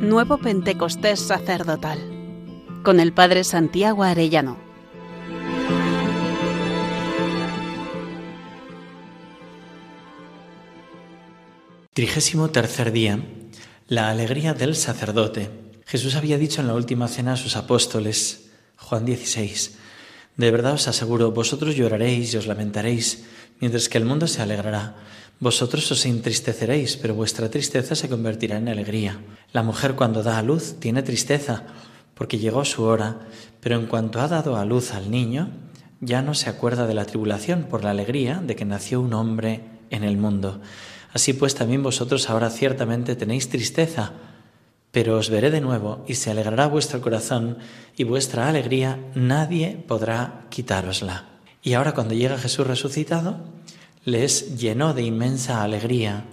Nuevo Pentecostés Sacerdotal con el Padre Santiago Arellano. Trigésimo tercer día. La alegría del sacerdote. Jesús había dicho en la última cena a sus apóstoles, Juan 16, De verdad os aseguro, vosotros lloraréis y os lamentaréis, mientras que el mundo se alegrará. Vosotros os entristeceréis, pero vuestra tristeza se convertirá en alegría. La mujer cuando da a luz tiene tristeza, porque llegó su hora, pero en cuanto ha dado a luz al niño, ya no se acuerda de la tribulación por la alegría de que nació un hombre en el mundo. Así pues también vosotros ahora ciertamente tenéis tristeza, pero os veré de nuevo y se alegrará vuestro corazón y vuestra alegría nadie podrá quitárosla. Y ahora cuando llega Jesús resucitado, les llenó de inmensa alegría.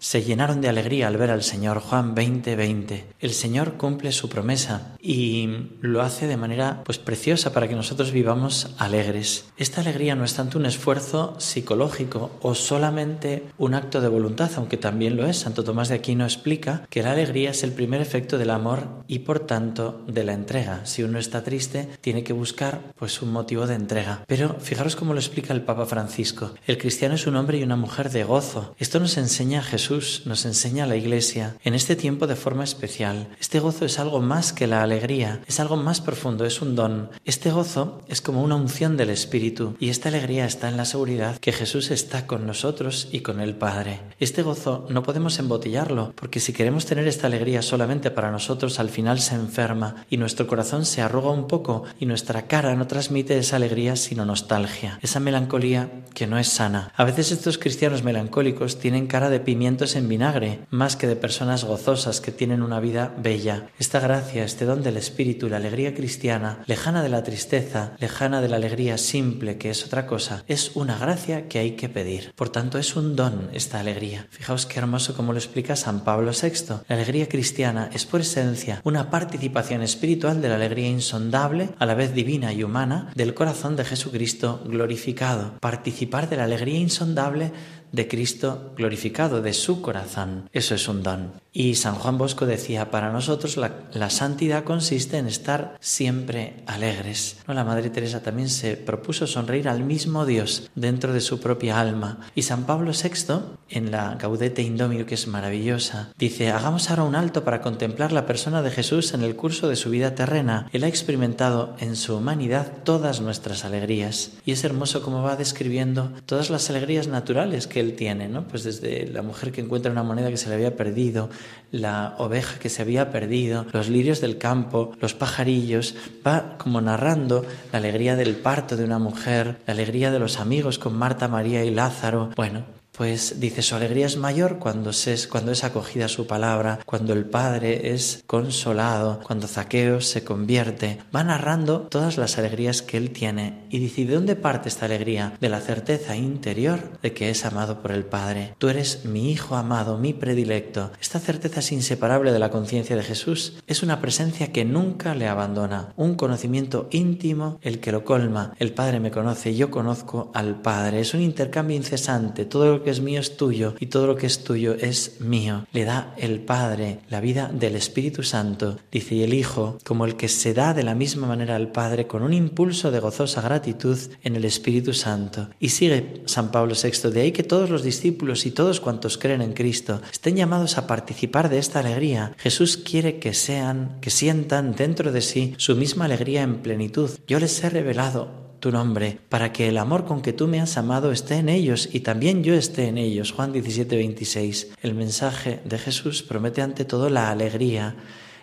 Se llenaron de alegría al ver al Señor. Juan 20, 20. El Señor cumple su promesa y lo hace de manera pues preciosa para que nosotros vivamos alegres. Esta alegría no es tanto un esfuerzo psicológico o solamente un acto de voluntad, aunque también lo es. Santo Tomás de Aquino explica que la alegría es el primer efecto del amor y por tanto de la entrega. Si uno está triste, tiene que buscar pues un motivo de entrega. Pero fijaros cómo lo explica el Papa Francisco. El cristiano es un hombre y una mujer de gozo. Esto nos enseña Jesús nos enseña la Iglesia en este tiempo de forma especial. Este gozo es algo más que la alegría, es algo más profundo, es un don. Este gozo es como una unción del Espíritu y esta alegría está en la seguridad que Jesús está con nosotros y con el Padre. Este gozo no podemos embotellarlo porque si queremos tener esta alegría solamente para nosotros al final se enferma y nuestro corazón se arruga un poco y nuestra cara no transmite esa alegría sino nostalgia, esa melancolía que no es sana. A veces estos cristianos melancólicos tienen cara de en vinagre, más que de personas gozosas que tienen una vida bella. Esta gracia, este don del Espíritu la alegría cristiana, lejana de la tristeza, lejana de la alegría simple, que es otra cosa, es una gracia que hay que pedir. Por tanto, es un don esta alegría. Fijaos qué hermoso como lo explica San Pablo VI. La alegría cristiana es por esencia una participación espiritual de la alegría insondable, a la vez divina y humana, del corazón de Jesucristo glorificado. Participar de la alegría insondable de Cristo glorificado, de su corazón. Eso es un don. Y San Juan Bosco decía, para nosotros la, santidad consiste en estar siempre alegres. ¿No? La Madre Teresa también se propuso sonreír al mismo Dios dentro de su propia alma. Y San Pablo VI, en la Gaudete Indomio, que es maravillosa, dice, hagamos ahora un alto para contemplar la persona de Jesús en el curso de su vida terrena. Él ha experimentado en su humanidad todas nuestras alegrías. Y es hermoso como va describiendo todas las alegrías naturales que él tiene, ¿no? Pues desde la mujer que encuentra una moneda que se le había perdido, la oveja que se había perdido, los lirios del campo, los pajarillos, va como narrando la alegría del parto de una mujer, la alegría de los amigos con Marta, María y Lázaro. Bueno, pues dice, su alegría es mayor cuando, es, cuando es acogida su palabra, cuando el Padre es consolado, cuando Zaqueo se convierte. Va narrando todas las alegrías que él tiene y dice, ¿de dónde parte esta alegría? De la certeza interior de que es amado por el Padre. Tú eres mi Hijo amado, mi predilecto. Esta certeza es inseparable de la conciencia de Jesús. Es una presencia que nunca le abandona, un conocimiento íntimo el que lo colma. El Padre me conoce, yo conozco al Padre. Es un intercambio incesante. Todo lo es mío es tuyo y todo lo que es tuyo es mío. Le da el Padre la vida del Espíritu Santo, dice, y el Hijo, como el que se da de la misma manera al Padre con un impulso de gozosa gratitud en el Espíritu Santo. Y sigue San Pablo VI, de ahí que todos los discípulos y todos cuantos creen en Cristo estén llamados a participar de esta alegría. Jesús quiere que sean, que sientan dentro de sí su misma alegría en plenitud. Yo les he revelado tu nombre, para que el amor con que tú me has amado esté en ellos y también yo esté en ellos. Juan 17, 26. El mensaje de Jesús promete ante todo la alegría,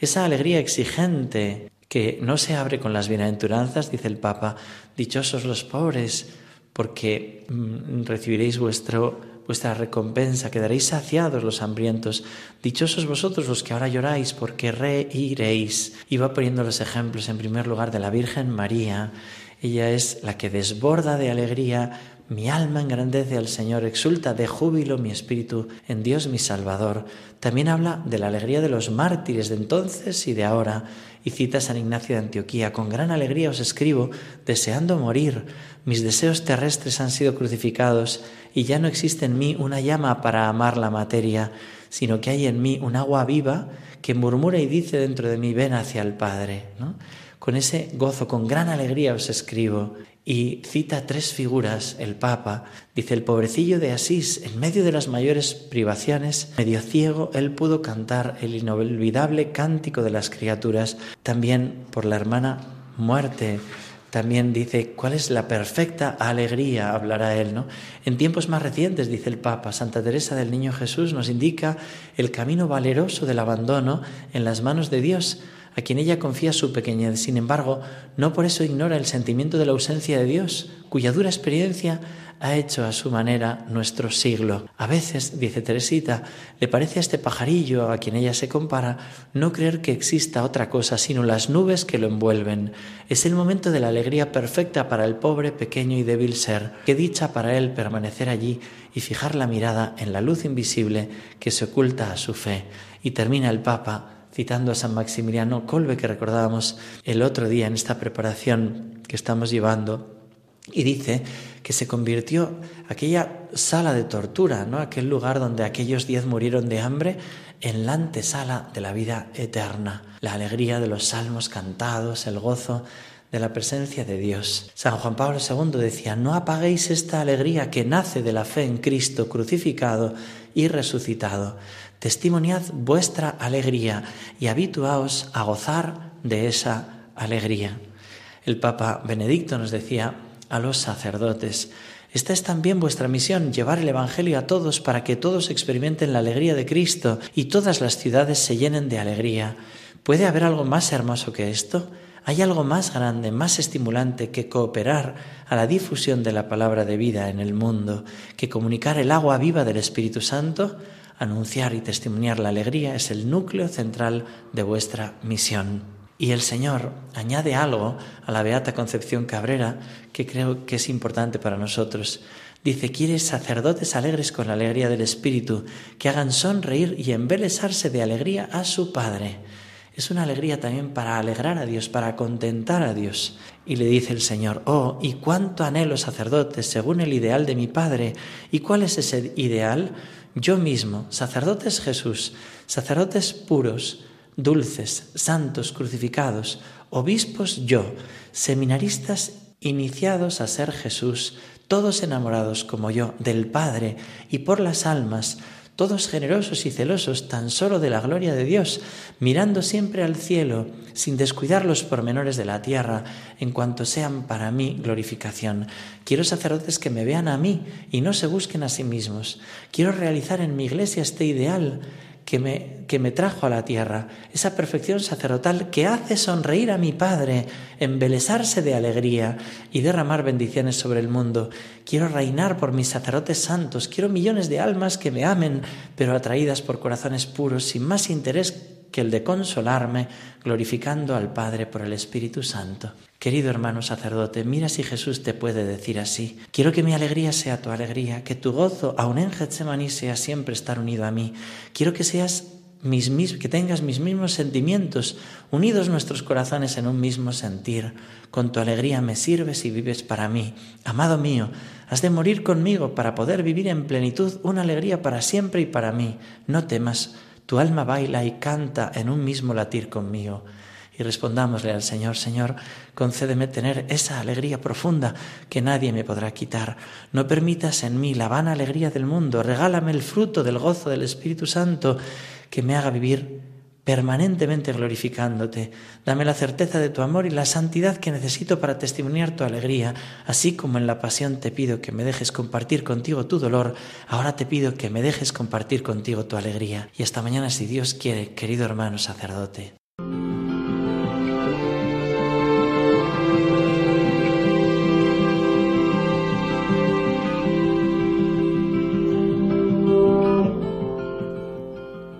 esa alegría exigente que no se abre con las bienaventuranzas, dice el Papa, dichosos los pobres, porque mm, recibiréis vuestro vuestra recompensa, quedaréis saciados los hambrientos. Dichosos vosotros los que ahora lloráis, porque reiréis. Y va poniendo los ejemplos en primer lugar de la Virgen María ella es la que desborda de alegría. Mi alma engrandece al Señor, exulta de júbilo mi espíritu en Dios mi Salvador. También habla de la alegría de los mártires de entonces y de ahora, y cita a San Ignacio de Antioquía. Con gran alegría os escribo, deseando morir. Mis deseos terrestres han sido crucificados, y ya no existe en mí una llama para amar la materia sino que hay en mí un agua viva que murmura y dice dentro de mí, ven hacia el Padre. ¿no? Con ese gozo, con gran alegría os escribo. Y cita tres figuras el Papa. Dice, el pobrecillo de Asís, en medio de las mayores privaciones, medio ciego, él pudo cantar el inolvidable cántico de las criaturas. También por la hermana muerte también dice, ¿cuál es la perfecta alegría? Hablará él, ¿no? En tiempos más recientes, dice el Papa, Santa Teresa del Niño Jesús nos indica el camino valeroso del abandono en las manos de Dios, a quien ella confía su pequeñez. Sin embargo, no por eso ignora el sentimiento de la ausencia de Dios, cuya dura experiencia ha hecho a su manera nuestro siglo. A veces, dice Teresita, le parece a este pajarillo a quien ella se compara no creer que exista otra cosa sino las nubes que lo envuelven. Es el momento de la alegría perfecta para el pobre, pequeño y débil ser. Qué dicha para él permanecer allí y fijar la mirada en la luz invisible que se oculta a su fe. Y termina el Papa citando a San Maximiliano Colbe que recordábamos el otro día en esta preparación que estamos llevando y dice que se convirtió aquella sala de tortura, ¿no? aquel lugar donde aquellos diez murieron de hambre, en la antesala de la vida eterna, la alegría de los salmos cantados, el gozo de la presencia de Dios. San Juan Pablo II decía, no apaguéis esta alegría que nace de la fe en Cristo crucificado y resucitado. Testimoniad vuestra alegría y habituaos a gozar de esa alegría. El Papa Benedicto nos decía, a los sacerdotes. Esta es también vuestra misión, llevar el Evangelio a todos para que todos experimenten la alegría de Cristo y todas las ciudades se llenen de alegría. ¿Puede haber algo más hermoso que esto? ¿Hay algo más grande, más estimulante que cooperar a la difusión de la palabra de vida en el mundo, que comunicar el agua viva del Espíritu Santo? Anunciar y testimoniar la alegría es el núcleo central de vuestra misión. Y el Señor añade algo a la Beata Concepción Cabrera que creo que es importante para nosotros. Dice, quiere sacerdotes alegres con la alegría del Espíritu, que hagan sonreír y embelesarse de alegría a su Padre. Es una alegría también para alegrar a Dios, para contentar a Dios. Y le dice el Señor, oh, y cuánto anhelo sacerdotes según el ideal de mi Padre. ¿Y cuál es ese ideal? Yo mismo, sacerdotes Jesús, sacerdotes puros, dulces, santos, crucificados, obispos yo, seminaristas iniciados a ser Jesús, todos enamorados como yo del Padre y por las almas, todos generosos y celosos tan solo de la gloria de Dios, mirando siempre al cielo, sin descuidar los pormenores de la tierra, en cuanto sean para mí glorificación. Quiero sacerdotes que me vean a mí y no se busquen a sí mismos. Quiero realizar en mi iglesia este ideal que me, que me trajo a la tierra, esa perfección sacerdotal que hace sonreír a mi Padre, embelesarse de alegría y derramar bendiciones sobre el mundo. Quiero reinar por mis sacerdotes santos, quiero millones de almas que me amen, pero atraídas por corazones puros, sin más interés que el de consolarme, glorificando al Padre por el Espíritu Santo. Querido hermano sacerdote, mira si Jesús te puede decir así. Quiero que mi alegría sea tu alegría, que tu gozo, aun en Getsemaní, sea siempre estar unido a mí. Quiero que seas mis, que tengas mis mismos sentimientos, unidos nuestros corazones en un mismo sentir. Con tu alegría me sirves y vives para mí. Amado mío, has de morir conmigo para poder vivir en plenitud una alegría para siempre y para mí. No temas tu alma baila y canta en un mismo latir conmigo. Y respondámosle al Señor, Señor, concédeme tener esa alegría profunda que nadie me podrá quitar. No permitas en mí la vana alegría del mundo, regálame el fruto del gozo del Espíritu Santo que me haga vivir permanentemente glorificándote. Dame la certeza de tu amor y la santidad que necesito para testimoniar tu alegría, así como en la pasión te pido que me dejes compartir contigo tu dolor, ahora te pido que me dejes compartir contigo tu alegría. Y hasta mañana si Dios quiere, querido hermano sacerdote.